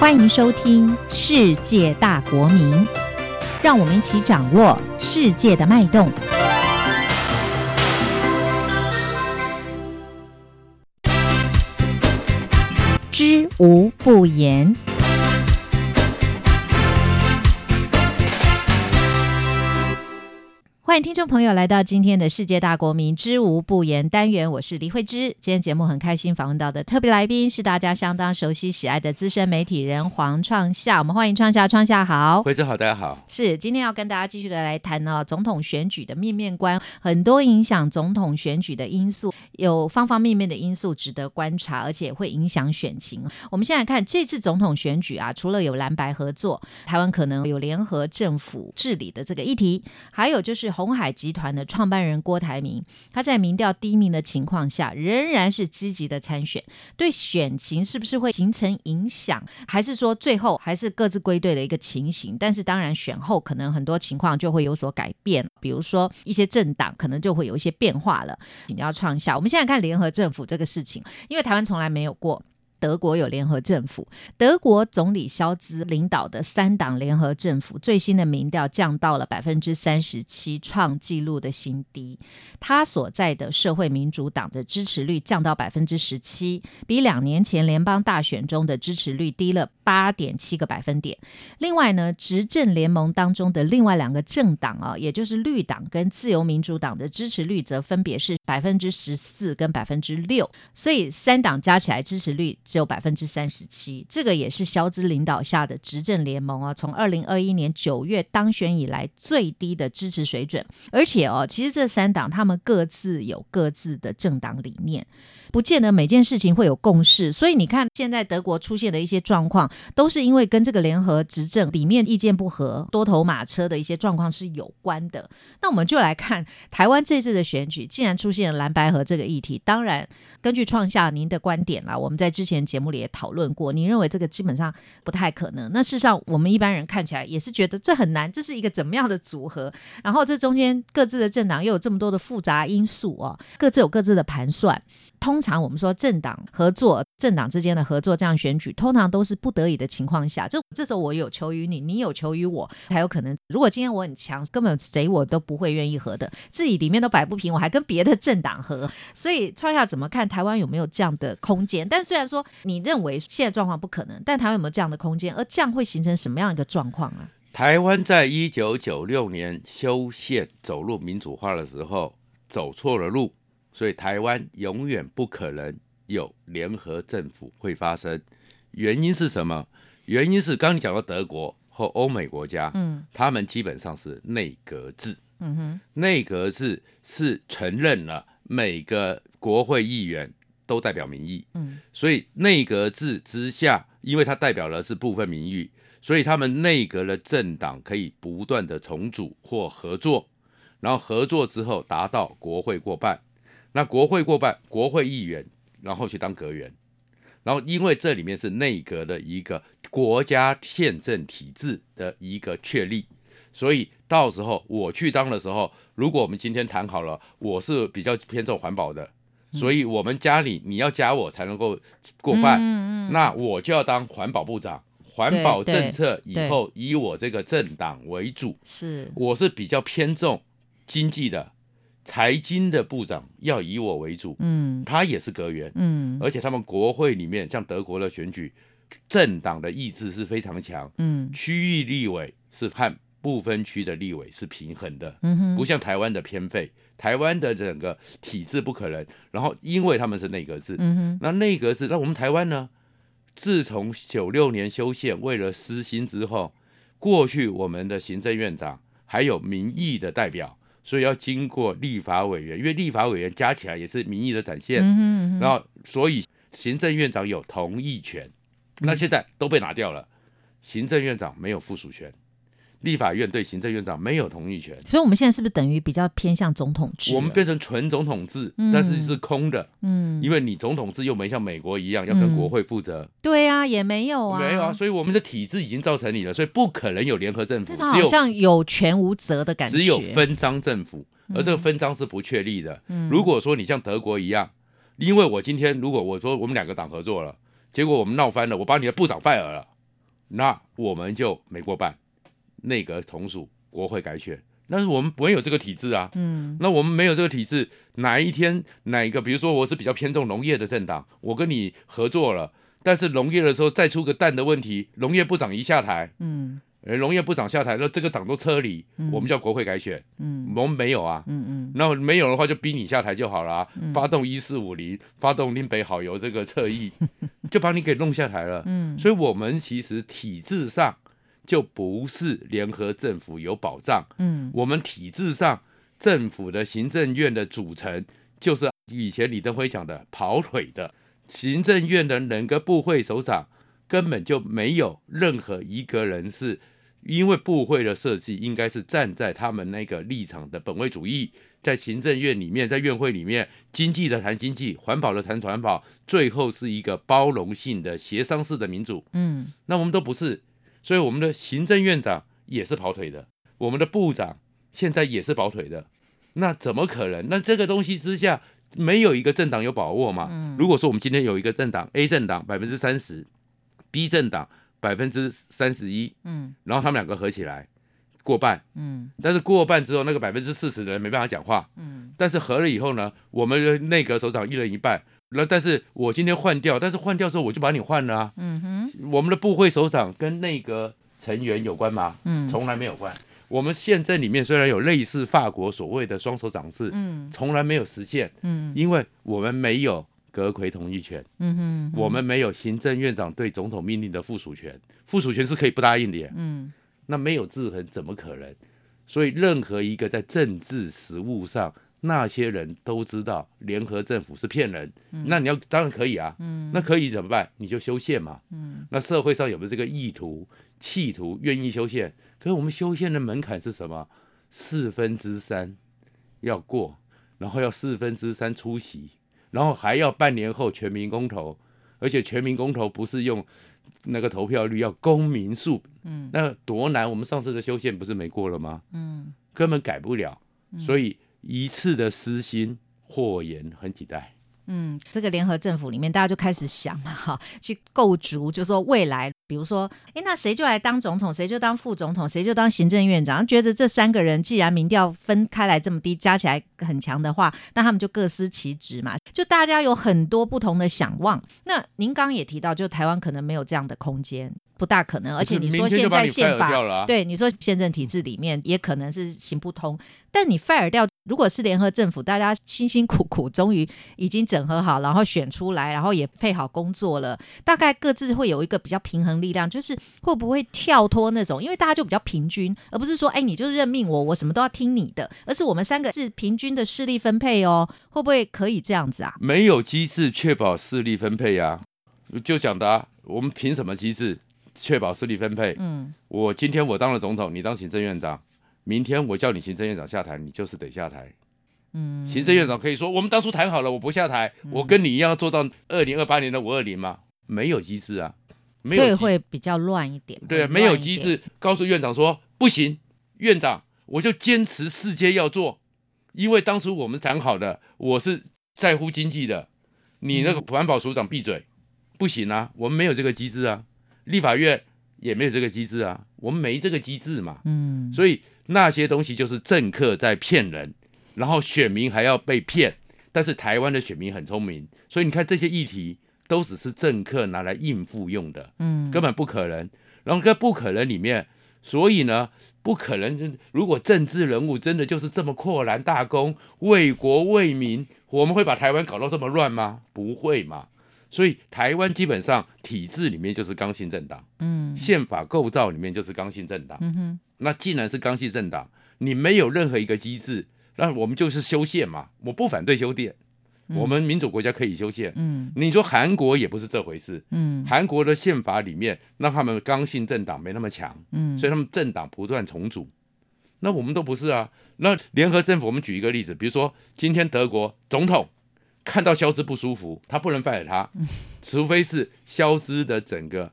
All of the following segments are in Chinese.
欢迎收听《世界大国民》，让我们一起掌握世界的脉动。知无不言。欢迎听众朋友来到今天的世界大国民知无不言单元，我是李慧芝。今天节目很开心访问到的特别来宾是大家相当熟悉喜爱的资深媒体人黄创夏，我们欢迎创夏，创夏好，慧芝好，大家好。是今天要跟大家继续的来谈呢，总统选举的面面观，很多影响总统选举的因素，有方方面面的因素值得观察，而且会影响选情。我们现在看这次总统选举啊，除了有蓝白合作，台湾可能有联合政府治理的这个议题，还有就是。红海集团的创办人郭台铭，他在民调低迷的情况下，仍然是积极的参选，对选情是不是会形成影响？还是说最后还是各自归队的一个情形？但是当然选后可能很多情况就会有所改变，比如说一些政党可能就会有一些变化了。你要创下，我们现在看联合政府这个事情，因为台湾从来没有过。德国有联合政府，德国总理肖兹领导的三党联合政府最新的民调降到了百分之三十七，创纪录的新低。他所在的社会民主党的支持率降到百分之十七，比两年前联邦大选中的支持率低了八点七个百分点。另外呢，执政联盟当中的另外两个政党啊，也就是绿党跟自由民主党的支持率则分别是百分之十四跟百分之六，所以三党加起来支持率。只有百分之三十七，这个也是肖兹领导下的执政联盟啊，从二零二一年九月当选以来最低的支持水准。而且哦，其实这三党他们各自有各自的政党理念。不见得每件事情会有共识，所以你看现在德国出现的一些状况，都是因为跟这个联合执政里面意见不合、多头马车的一些状况是有关的。那我们就来看台湾这次的选举，既然出现了蓝白河这个议题，当然根据创下您的观点啦，我们在之前节目里也讨论过，你认为这个基本上不太可能。那事实上，我们一般人看起来也是觉得这很难，这是一个怎么样的组合？然后这中间各自的政党又有这么多的复杂因素哦，各自有各自的盘算。通常我们说政党合作，政党之间的合作这样选举，通常都是不得已的情况下，就这时候我有求于你，你有求于我，才有可能。如果今天我很强，根本谁我都不会愿意合的，自己里面都摆不平，我还跟别的政党合。所以创下怎么看台湾有没有这样的空间？但虽然说你认为现在状况不可能，但台湾有没有这样的空间？而这样会形成什么样一个状况啊？台湾在一九九六年修宪走入民主化的时候，走错了路。所以台湾永远不可能有联合政府会发生，原因是什么？原因是刚你讲到德国和欧美国家，嗯，他们基本上是内阁制，嗯哼，内阁制是承认了每个国会议员都代表民意，嗯，所以内阁制之下，因为它代表的是部分民意，所以他们内阁的政党可以不断的重组或合作，然后合作之后达到国会过半。那国会过半，国会议员，然后去当阁员，然后因为这里面是内阁的一个国家宪政体制的一个确立，所以到时候我去当的时候，如果我们今天谈好了，我是比较偏重环保的，所以我们家里你要加我才能够过半，那我就要当环保部长，环保政策以后以我这个政党为主，是，我是比较偏重经济的。财经的部长要以我为主，嗯，他也是阁员，嗯，而且他们国会里面，像德国的选举，政党的意志是非常强，嗯，区域立委是和不分区的立委是平衡的，嗯哼，不像台湾的偏废，台湾的整个体制不可能。然后因为他们是内阁制，嗯哼，那内阁制，那我们台湾呢？自从九六年修宪为了私心之后，过去我们的行政院长还有民意的代表。所以要经过立法委员，因为立法委员加起来也是民意的展现，嗯然后所以行政院长有同意权，那现在都被拿掉了，行政院长没有附属权。立法院对行政院长没有同意权，所以我们现在是不是等于比较偏向总统制？我们变成纯总统制，但是是空的。嗯，因为你总统制又没像美国一样要跟国会负责。对啊，也没有啊，没有啊，所以我们的体制已经造成你了，所以不可能有联合政府。至好像有权无责的感觉，只有分赃政府，而这个分赃是不确立的。如果说你像德国一样，因为我今天如果我说我们两个党合作了，结果我们闹翻了，我把你的部长 fire 了，那我们就没过半，内阁重组，国会改选。但是我们不会有这个体制啊，嗯那我们没有这个体制，哪一天哪一个，比如说我是比较偏重农业的政党，我跟你合作了，但是农业的时候再出个蛋的问题，农业部长一下台，嗯。呃，农业部长下台，那这个党都撤离，嗯。我们叫国会改选，嗯。我们没有啊。嗯嗯。那没有的话，就逼你下台就好了、啊嗯。发动一四五零，发动林北好友这个侧翼，就把你给弄下台了。嗯，所以，我们其实体制上就不是联合政府有保障，嗯。我们体制上政府的行政院的组成就是以前李登辉讲的跑腿的，行政院的整个部会首长根本就没有任何一个人是。因为部会的设计应该是站在他们那个立场的本位主义，在行政院里面，在院会里面，经济的谈经济，环保的谈环保，最后是一个包容性的协商式的民主。嗯那我们都不是，所以我们的行政院长也是跑腿的，我们的部长现在也是跑腿的，那怎么可能？那这个东西之下，没有一个政党有把握嘛？嗯如果说我们今天有一个政党 A 政党百分之三十，B 政党百分之三十一，嗯然后他们两个合起来过半，嗯但是过半之后，那个百分之四十的人没办法讲话，嗯但是合了以后呢，我们的内阁首长一人一半。那但是我今天换掉，但是换掉之后我就把你换了啊。嗯哼我们的部会首长跟内阁成员有关吗？嗯从来没有关。我们宪政里面虽然有类似法国所谓的双手掌制，嗯从来没有实现，嗯因为我们没有阁魁同意权，嗯哼，我们没有行政院长对总统命令的附属权，附属权是可以不答应的耶。嗯那没有制衡怎么可能？所以任何一个在政治实务上，那些人都知道联合政府是骗人。那你要当然可以啊，嗯那可以怎么办？你就修宪嘛。嗯那社会上有没有这个意图、企图、愿意修宪？可是我们修宪的门槛是什么？四分之三要过，然后要四分之三出席，然后还要半年后全民公投，而且全民公投不是用那个投票率，要公民数，嗯那多难！我们上次的修宪不是没过了吗？嗯根本改不了，所以一次的私心，祸延很几代。嗯，这个联合政府里面，大家就开始想嘛，哈，去构筑，就说未来，比如说，诶，那谁就来当总统，谁就当副总统，谁就当行政院长，觉得这三个人既然民调分开来这么低，加起来很强的话，那他们就各司其职嘛，就大家有很多不同的想望。那您刚刚也提到，就台湾可能没有这样的空间，不大可能，而且你说现在宪法对，你说宪政体制里面也可能是行不通，但你 fire 掉，如果是联合政府，大家辛辛苦苦终于已经整合好，然后选出来，然后也配好工作了，大概各自会有一个比较平衡力量，就是会不会跳脱那种，因为大家就比较平均，而不是说，哎，你就是任命我，我什么都要听你的，而是我们三个是平均的势力分配哦，会不会可以这样子啊？没有机制确保势力分配呀、就讲的、啊，我们凭什么机制确保势力分配？嗯我今天我当了总统，你当行政院长，明天我叫你行政院长下台，你就是得下台。嗯，行政院长可以说，我们当初谈好了，我不下台，我跟你一样做到二零二八年的五二零吗？没有机制啊，没有所以会比较乱一点，对，啊没有机制，告诉院长说不行，院长我就坚持世界要做，因为当初我们谈好的，我是在乎经济的，你那个环保署长闭嘴，不行啊，我们没有这个机制啊，立法院也没有这个机制啊，我们没这个机制嘛，嗯。所以那些东西就是政客在骗人，然后选民还要被骗。但是台湾的选民很聪明，所以你看这些议题都只是政客拿来应付用的，嗯根本不可能。然后在不可能里面，所以呢，不可能。如果政治人物真的就是这么阔然大功、为国为民，我们会把台湾搞到这么乱吗？不会嘛。所以台湾基本上体制里面就是刚性政党，嗯宪法构造里面就是刚性政党。嗯哼那既然是刚性政党，你没有任何一个机制，那我们就是修宪嘛。我不反对修宪，我们民主国家可以修宪。嗯你说韩国也不是这回事，嗯韩国的宪法里面让他们刚性政党没那么强，嗯，所以他们政党不断重组。那我们都不是啊。那联合政府，我们举一个例子，比如说今天德国总统看到消失不舒服，他不能 fire 他，除非是消失的整个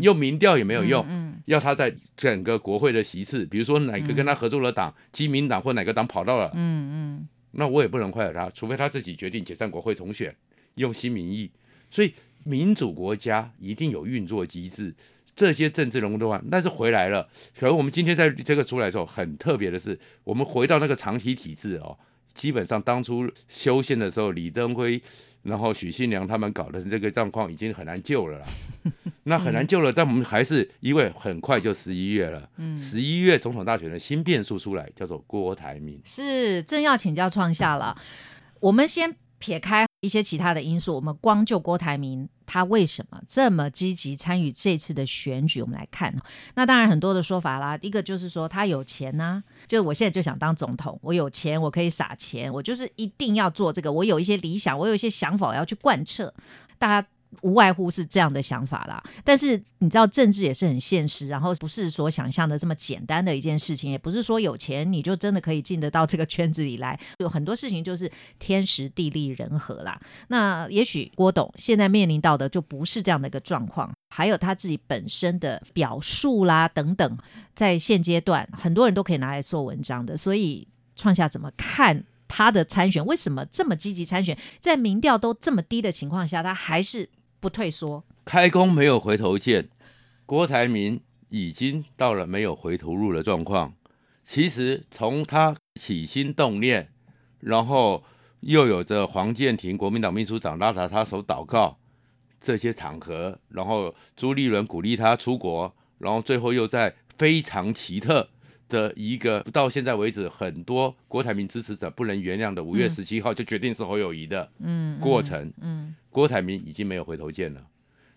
用民调也没有用，嗯要他在整个国会的席次，比如说哪个跟他合作的党，基民党或哪个党跑到了，嗯嗯。那我也不能 fire 他，除非他自己决定解散国会重选，用新民意。所以民主国家一定有运作机制，这些政治人物的话，但是回来了。可是我们今天在这个出来的时候，很特别的是，我们回到那个长期体制哦，基本上当初修宪的时候，李登辉。然后许信良他们搞的这个状况已经很难救了啦，那很难救了，但我们还是因为很快就十一月了，十一月总统大选的新变数出来，叫做郭台铭，是正要请教创下了，我们先撇开。一些其他的因素，我们光就郭台铭他为什么这么积极参与这次的选举，我们来看。那当然很多的说法啦，一个就是说他有钱呐，就我现在就想当总统，我有钱，我可以撒钱，我就是一定要做这个，我有一些理想，我有一些想法，我要去贯彻。大家。无外乎是这样的想法啦，但是你知道政治也是很现实，然后不是所想象的这么简单的一件事情，也不是说有钱你就真的可以进得到这个圈子里来，有很多事情就是天时地利人和啦。那也许郭董现在面临到的就不是这样的一个状况，还有他自己本身的表述啦等等，在现阶段很多人都可以拿来做文章的，所以创下怎么看他的参选？为什么这么积极参选？在民调都这么低的情况下，他还是？不退缩，开弓没有回头箭。郭台铭已经到了没有回头路的状况。其实从他起心动念，然后又有着黄建庭国民党秘书长拉着他手祷告这些场合，然后朱立伦鼓励他出国，然后最后又在非常奇特的一个到现在为止很多郭台铭支持者不能原谅的五月十七号就决定是侯友谊的过程。嗯。郭台铭已经没有回头箭了，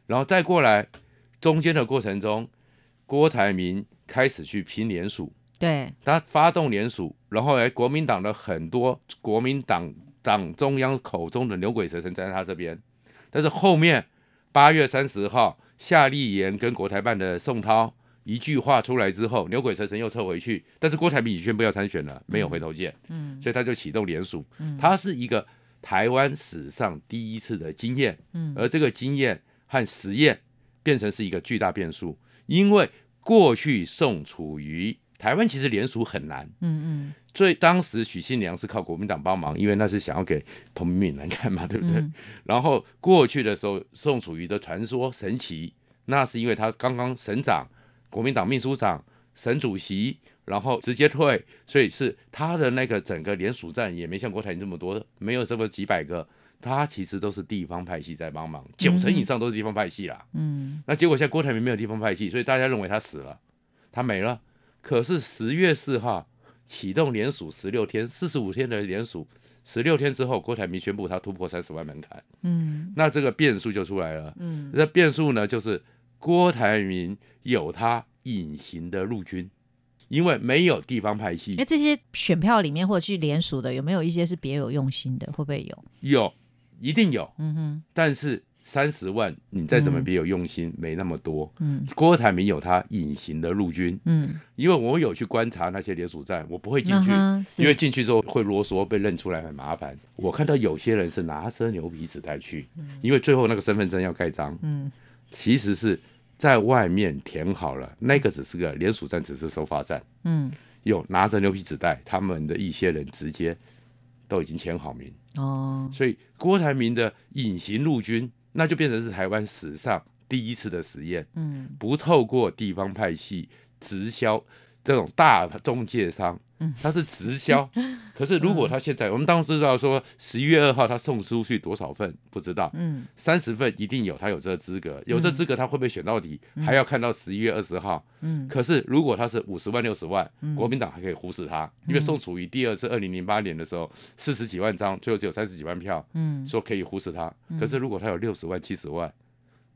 然后再过来中间的过程中，郭台铭开始去拼联署，对，他发动联署，然后哎，国民党的很多国民党党中央口中的牛鬼蛇神站在他这边，但是后面八月三十号夏立言跟国台办的宋涛一句话出来之后，牛鬼蛇神又撤回去，但是郭台铭已宣布要参选了，没有回头箭，嗯，所以他就启动联署，嗯，他是一个。台湾史上第一次的经验，嗯，而这个经验和实验变成是一个巨大变数，因为过去宋楚瑜台湾其实联署很难，嗯嗯，所以当时许信良是靠国民党帮忙，因为那是想要给彭明敏来看嘛，对不对？然后过去的时候，宋楚瑜的传说神奇，那是因为他刚刚省长，国民党秘书长，省主席。然后直接退，所以是他的那个整个联署站也没像郭台铭这么多，没有这么几百个，他其实都是地方派系在帮忙，九成以上都是地方派系啦。嗯，那结果现在郭台铭没有地方派系，所以大家认为他死了，他没了。可是十月四号启动联署十六天，四十五天的联署，十六天之后，郭台铭宣布他突破三十万门槛。嗯，那这个变数就出来了。嗯，那变数呢，就是郭台铭有他隐形的陆军。因为没有地方派系，哎，这些选票里面或者去联署的，有没有一些是别有用心的？会不会有？有，一定有。嗯哼。但是三十万，你再怎么别有用心，没那么多。嗯。郭台铭有他隐形的陆军。嗯。因为我有去观察那些联署站，我不会进去，因为进去之后会啰嗦，被认出来很麻烦。我看到有些人是拿着牛皮纸袋去，因为最后那个身份证要盖章。嗯。其实是。在外面填好了，那个只是个联署站，只是收发站。嗯，有拿着牛皮纸袋，他们的一些人直接都已经签好名。哦，所以郭台铭的隐形陆军，那就变成是台湾史上第一次的实验。嗯，不透过地方派系直销这种大中介商。他是直销，可是如果他现在，我们当时知道说十一月二号他送出去多少份，不知道，嗯，三十份一定有，他有这个资格，有这资格他会不会选到底，还要看到十一月二十号，嗯，可是如果他是五十万六十万，国民党还可以忽视他，因为宋楚瑜第二次二零零八年的时候四十几万张，最后只有三十几万票，嗯，说可以忽视他，可是如果他有六十万七十万，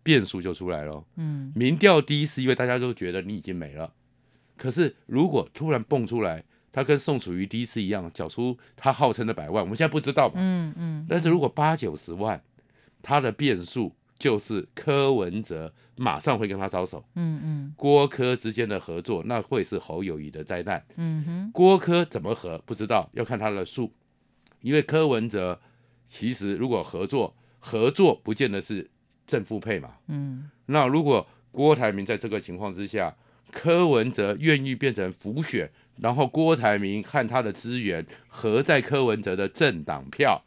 变数就出来了，嗯，民调低是因为大家都觉得你已经没了，可是如果突然蹦出来。他跟宋楚瑜第一次一样，缴出他号称的百万，我们现在不知道嘛。嗯嗯。但是如果八九十万，他的变数就是柯文哲马上会跟他招手。嗯嗯。郭柯之间的合作，那会是侯友谊的灾难。嗯哼。郭柯怎么合不知道，要看他的数，因为柯文哲其实如果合作，合作不见得是正负配嘛。嗯。那如果郭台铭在这个情况之下，柯文哲愿意变成浮选。然后郭台铭和他的资源合在柯文哲的政党票，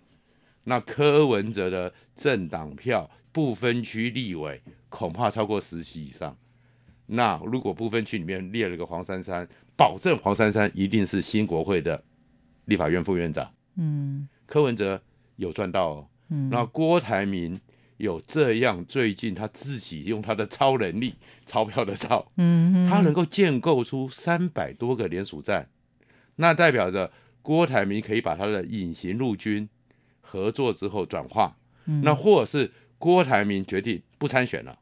那柯文哲的政党票不分区立委恐怕超过十席以上，那如果不分区里面列了个黄珊珊，保证黄珊珊一定是新国会的立法院副院长。嗯柯文哲有赚到哦。嗯，那郭台铭有这样，最近他自己用他的超能力，钞票的钞，嗯他能够建构出三百多个联署站，那代表着郭台铭可以把他的隐形陆军合作之后转化，嗯。那或者是郭台铭决定不参选了，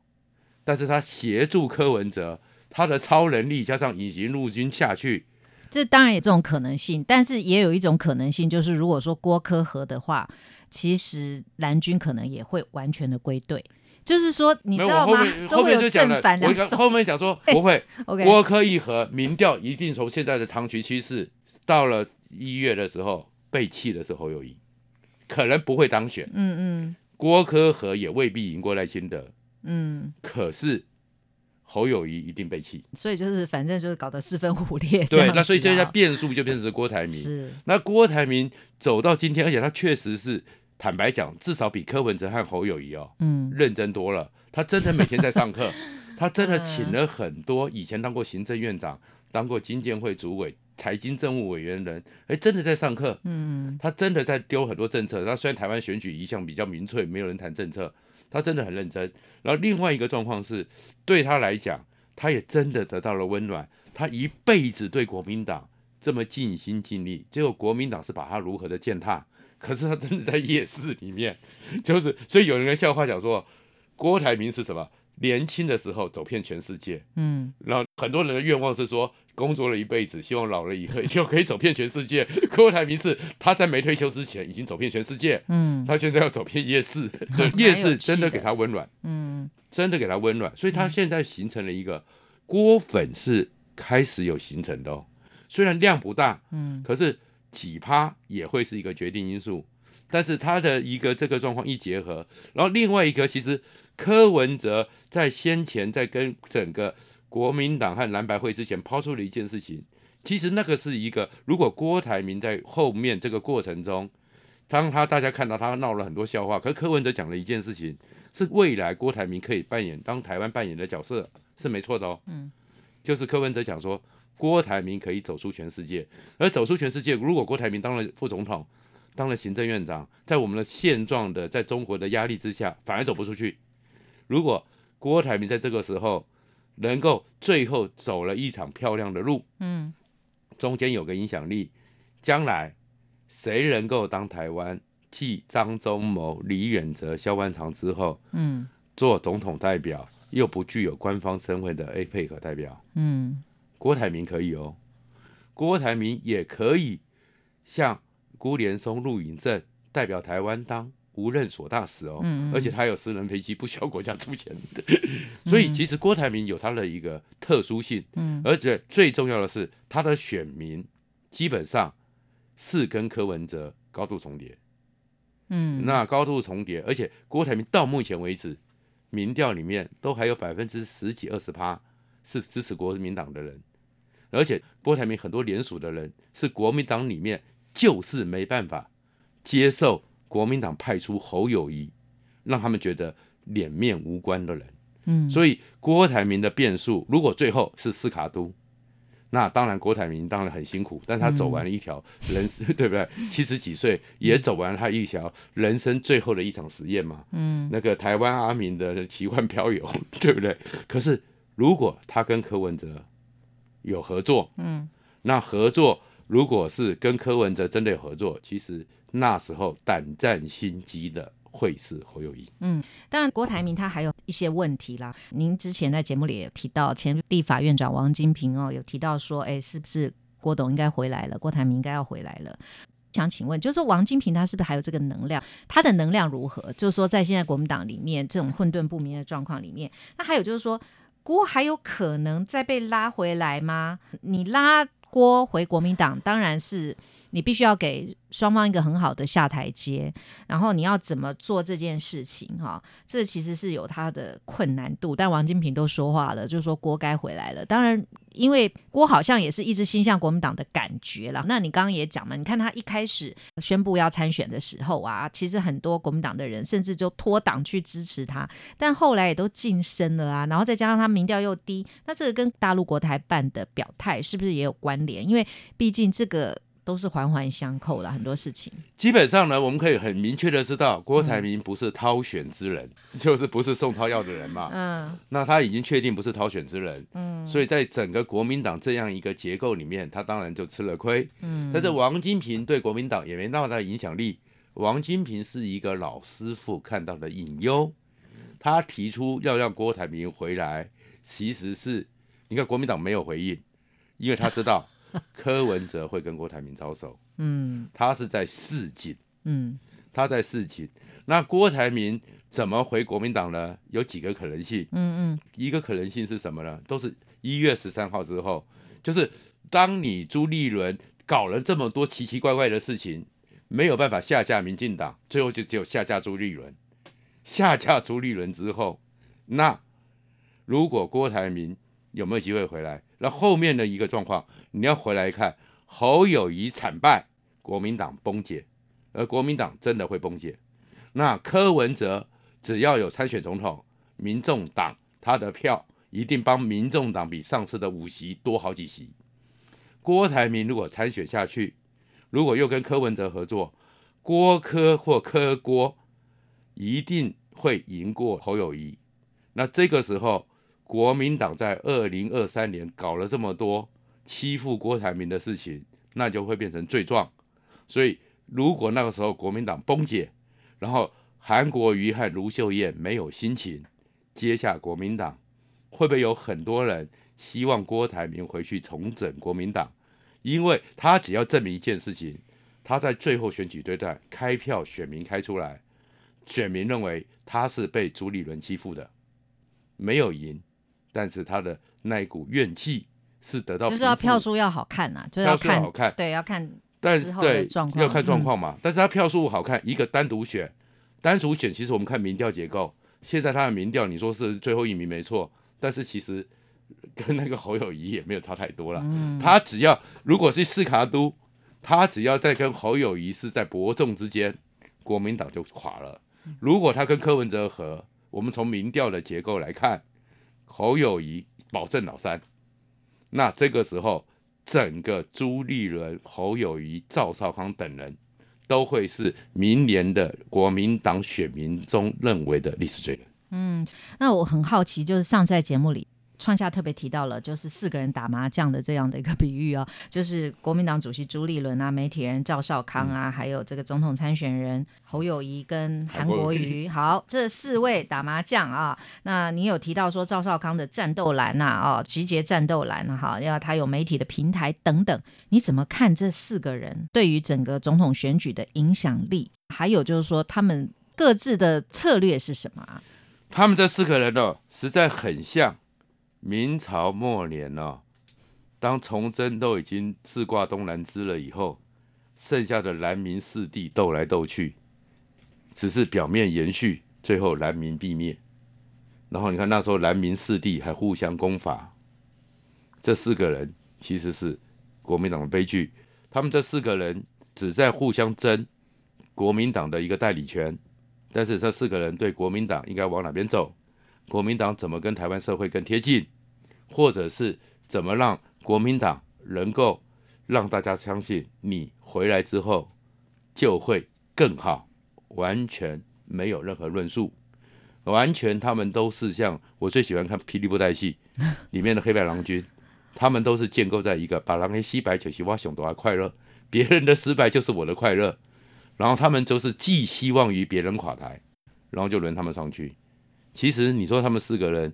但是他协助柯文哲，他的超能力加上隐形陆军下去，这当然有这种可能性，但是也有一种可能性，就是如果说郭科和的话，其实蓝军可能也会完全的归队。就是说，你知道吗后面？后面就讲了。我后面讲说 不会 郭科一和民调一定从现在的长期趋势，到了一月的时候被弃的是侯友谊，可能不会当选。嗯嗯郭科和也未必赢过赖清德，嗯，可是侯友谊一定被弃。所以就是反正就是搞得四分五裂对那所以现在变数就变成是郭台铭。是那郭台铭走到今天，而且他确实是坦白讲，至少比柯文哲和侯友谊哦嗯认真多了。他真的每天在上课，他真的嗯请了很多以前当过行政院长、当过经建会主委、财经政务委员人，哎，真的在上课。嗯他真的在丢很多政策。那虽然台湾选举一向比较民粹，没有人谈政策，他真的很认真。然后另外一个状况是，对他来讲，他也真的得到了温暖。他一辈子对国民党这么尽心尽力，结果国民党是把他如何的践踏。可是他真的在夜市里面，就是所以有人跟笑话讲说，郭台铭是什么？年轻的时候走遍全世界，嗯然后很多人的愿望是说，工作了一辈子，希望老了以后就可以走遍全世界。郭台铭是他在没退休之前已经走遍全世界，嗯。他现在要走遍夜市，对夜市真的。的给他温暖，嗯。真的给他温暖，所以他现在形成了一个郭粉是开始有形成的哦，虽然量不大，嗯。可是几趴也会是一个决定因素。但是他的一个这个状况一结合，然后另外一个其实柯文哲在先前在跟整个国民党和蓝白会之前抛出了一件事情，其实那个是一个，如果郭台铭在后面这个过程中，当他大家看到他闹了很多笑话，可是柯文哲讲了一件事情，是未来郭台铭可以扮演当台湾扮演的角色是没错的哦，嗯，就是柯文哲讲说郭台铭可以走出全世界，而走出全世界，如果郭台铭当了副总统，当了行政院长，在我们的现状的在中国的压力之下，反而走不出去。如果郭台铭在这个时候能够最后走了一场漂亮的路，嗯。中间有个影响力，将来谁能够当台湾继张忠谋、李远哲、萧万长之后嗯。做总统代表，又不具有官方身份的 A 配合代表？嗯。郭台铭可以哦，郭台铭也可以像辜连松、陆颖正代表台湾当无任所大使哦，而且他有私人飞机，不需要国家出钱的。所以其实郭台铭有他的一个特殊性，嗯。而且最重要的是他的选民基本上是跟柯文哲高度重叠。嗯，那高度重叠，而且郭台铭到目前为止，民调里面都还有百分之十几二十趴是支持国民党的人，而且郭台铭很多联署的人是国民党里面就是没办法接受国民党派出侯友谊，让他们觉得脸面无关的人。嗯，所以郭台铭的变数，如果最后是斯卡都，那当然郭台铭当然很辛苦，但他走完了一条人生，对不对？七十几岁也走完了他一条人生最后的一场实验嘛。嗯那个台湾阿明的奇幻漂游，对不对？可是如果他跟柯文哲有合作，嗯那合作如果是跟柯文哲真的有合作，其实那时候胆战心惊的会是侯友谊。嗯，当然郭台铭他还有一些问题啦。您之前在节目里也提到，前立法院长王金平哦，有提到说，哎，是不是郭董应该回来了？郭台铭应该要回来了。想请问，就是说王金平他是不是还有这个能量？他的能量如何？就是说，在现在国民党里面这种混沌不明的状况里面，那还有就是说，郭还有可能再被拉回来吗？你拉郭回国民党，当然是你必须要给双方一个很好的下台阶，然后你要怎么做这件事情哈？这其实是有它的困难度。但王金平都说话了，就说郭该回来了。当然，因为郭好像也是一直心向国民党的感觉了。那你刚刚也讲嘛，你看他一开始宣布要参选的时候啊，其实很多国民党的人甚至就脱党去支持他，但后来也都晋升了啊。然后再加上他民调又低，那这个跟大陆国台办的表态是不是也有关联？因为毕竟这个。都是环环相扣的很多事情。基本上呢，我们可以很明确的知道，郭台铭不是掏选之人，就是不是送掏药的人嘛。嗯。那他已经确定不是掏选之人。嗯。所以在整个国民党这样一个结构里面，他当然就吃了亏。嗯。但是王金平对国民党也没那么大的影响力。王金平是一个老师傅看到的隐忧，他提出要让郭台铭回来，其实是你看国民党没有回应，因为他知道。柯文哲会跟郭台铭招手，嗯，他是在示警，嗯，他在示警。那郭台铭怎么回国民党呢？有几个可能性，嗯嗯，一个可能性是什么呢？都是一月十三号之后，就是当你朱立伦搞了这么多奇奇怪怪的事情，没有办法下架民进党，最后就只有下架朱立伦。下架朱立伦之后，那如果郭台铭有没有机会回来？那后面的一个状况，你要回来看，侯友谊惨败，国民党崩解，而国民党真的会崩解。那柯文哲只要有参选总统，民众党他的票一定帮民众党比上次的五席多好几席。郭台铭如果参选下去，如果又跟柯文哲合作，郭柯或柯郭一定会赢过侯友谊。那这个时候。国民党在二零二三年搞了这么多欺负郭台铭的事情，那就会变成罪状。所以，如果那个时候国民党崩解，然后韩国瑜和卢秀燕没有心情接下国民党，会不会有很多人希望郭台铭回去重整国民党？因为他只要证明一件事情，他在最后选举对待开票，选民开出来，选民认为他是被朱立伦欺负的，没有赢。但是他的那一股怨气是得到，就是要票数要好看呐，就要看好看，对，要看，但是对要看状况嘛。但是他票数好看，一个单独选，单独选，其实我们看民调结构，现在他的民调你说是最后一名没错，但是其实跟那个侯友谊也没有差太多了。他只要如果是四卡都，他只要在跟侯友谊是在伯仲之间，国民党就垮了。如果他跟柯文哲和，我们从民调的结构来看。侯友谊保证老三，那这个时候，整个朱立伦、侯友谊、赵少康等人，都会是明年的国民党选民中认为的历史罪人。嗯，那我很好奇，就是上在节目里。创下特别提到了，就是四个人打麻将的这样的一个比喻哦，就是国民党主席朱立伦啊，媒体人赵少康啊，还有这个总统参选人侯友谊跟韩国瑜。好，这四位打麻将啊，那你有提到说赵少康的战斗蓝呐，哦，集结战斗蓝哈，要他有媒体的平台等等，你怎么看这四个人对于整个总统选举的影响力？还有就是说他们各自的策略是什么啊？他们这四个人哦，实在很像。明朝末年呢，当崇祯都已经自挂东南枝了以后，剩下的南明四帝斗来斗去，只是表面延续，最后南明必灭。然后你看那时候南明四帝还互相攻伐，这四个人其实是国民党的悲剧。他们这四个人只在互相争国民党的一个代理权，但是这四个人对国民党应该往哪边走？国民党怎么跟台湾社会更贴近，或者是怎么让国民党能够让大家相信你回来之后就会更好？完全没有任何论述，完全他们都是像我最喜欢看《霹雳布袋戏》里面的黑白郎君，他们都是建构在一个把狼黑西白九西挖熊多还快乐，别人的失败就是我的快乐，然后他们就是寄希望于别人垮台，然后就轮他们上去。其实你说他们四个人，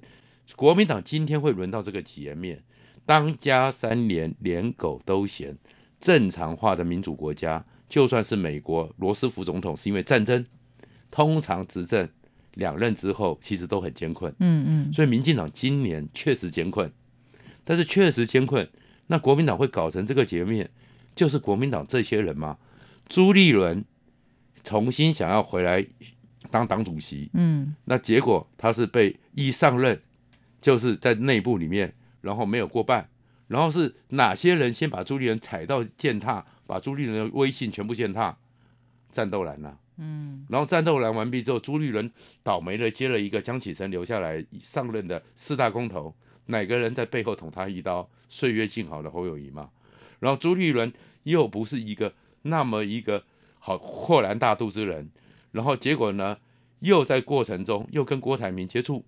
国民党今天会轮到这个局面，当家三年连狗都嫌。正常化的民主国家，就算是美国罗斯福总统是因为战争，通常执政两任之后，其实都很艰困。嗯嗯。所以民进党今年确实艰困，但是确实艰困，那国民党会搞成这个局面，就是国民党这些人吗？朱立伦重新想要回来。当党主席，嗯，那结果他是被一上任，就是在内部里面，然后没有过半，然后是哪些人先把朱立伦踩到践踏，把朱立伦的威信全部践踏？战斗蓝呐、嗯然后战斗蓝完毕之后，朱立伦倒霉的接了一个江启臣留下来上任的四大公投，哪个人在背后捅他一刀？岁月静好的侯友谊嘛。然后朱立伦又不是一个那么一个好豁然大度之人，然后结果呢，又在过程中又跟郭台铭接触，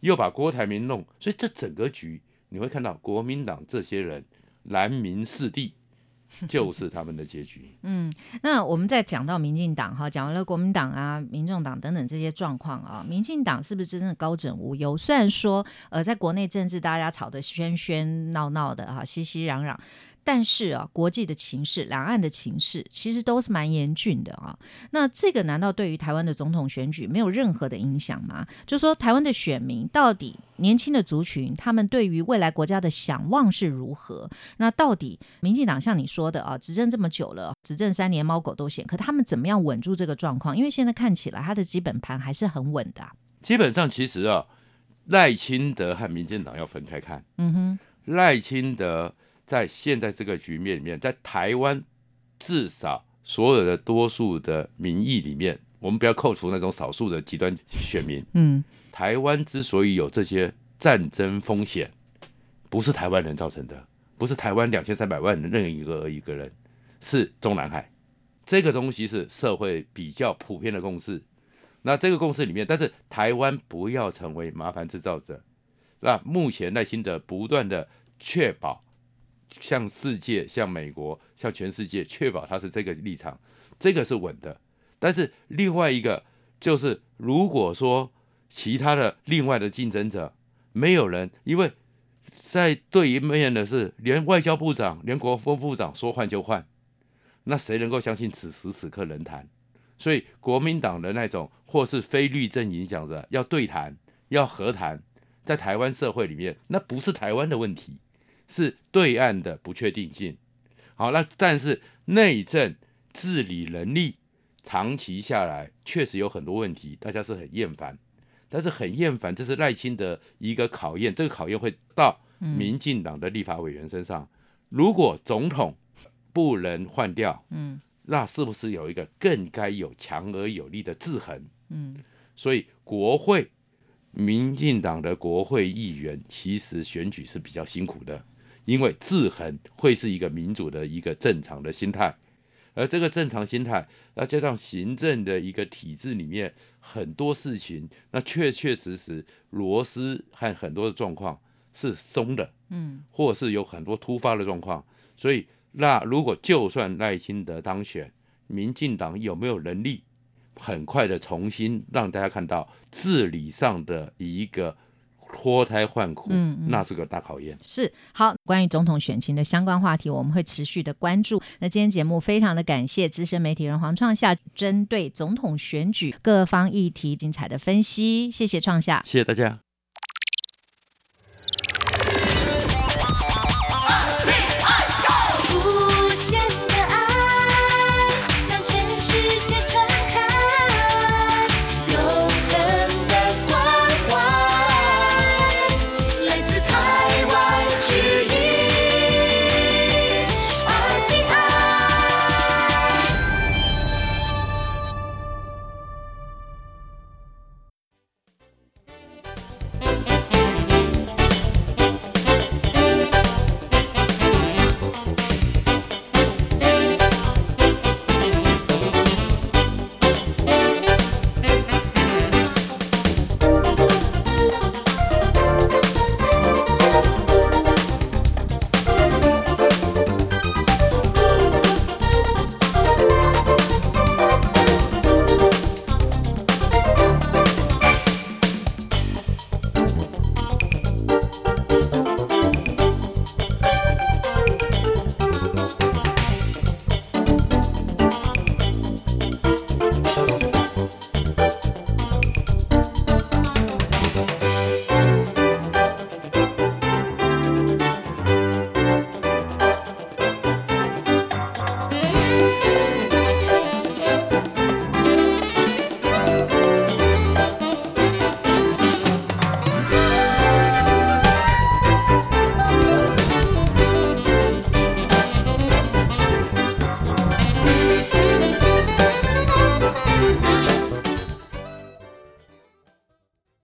又把郭台铭弄，所以这整个局你会看到国民党这些人蓝民四地，就是他们的结局。嗯，那我们再讲到民进党哈，讲完了国民党啊、民众党等等这些状况啊，民进党是不是真的高枕无忧？虽然说呃，在国内政治大家吵得喧喧闹闹的哈，熙熙攘攘。但是啊，国际的情势、两岸的情势，其实都是蛮严峻的啊。那这个难道对于台湾的总统选举没有任何的影响吗？就说台湾的选民到底年轻的族群，他们对于未来国家的想望是如何？那到底民进党像你说的啊，执政这么久了，执政三年猫狗都嫌，可他们怎么样稳住这个状况？因为现在看起来他的基本盘还是很稳的啊、基本上其实啊，赖清德和民进党要分开看。嗯哼，赖清德在现在这个局面里面，在台湾至少所有的多数的民意里面，我们不要扣除那种少数的极端选民，嗯台湾之所以有这些战争风险，不是台湾人造成的，不是台湾两千三百万的任一个一个人，是中南海这个东西是社会比较普遍的共识。那这个共识里面，但是台湾不要成为麻烦制造者。那目前耐心的不断的确保向世界、向美国、向全世界确保他是这个立场，这个是稳的。但是另外一个就是，如果说其他的另外的竞争者没有人，因为在对一面的是，连外交部长、连国防部长说换就换，那谁能够相信此时此刻能谈？所以国民党的那种或是非律阵营讲着要对谈、要和谈，在台湾社会里面，那不是台湾的问题，是对岸的不确定性。好，那但是内政治理能力长期下来确实有很多问题，大家是很厌烦。但是很厌烦，这是赖清德一个考验，这个考验会到民进党的立法委员身上。如果总统不能换掉，嗯那是不是有一个更该有强而有力的制衡？嗯所以国会，民进党的国会议员其实选举是比较辛苦的，因为制衡会是一个民主的一个正常的心态，而这个正常心态，那加上行政的一个体制里面很多事情，那确确实实螺丝和很多的状况是松的，嗯。或是有很多突发的状况，所以那如果就算赖清德当选，民进党有没有能力很快的重新让大家看到治理上的一个脱胎换骨，嗯嗯那是个大考验。是好。关于总统选情的相关话题，我们会持续的关注。那今天节目非常的感谢资深媒体人黄创夏针对总统选举各方议题精彩的分析，谢谢创夏。谢谢大家。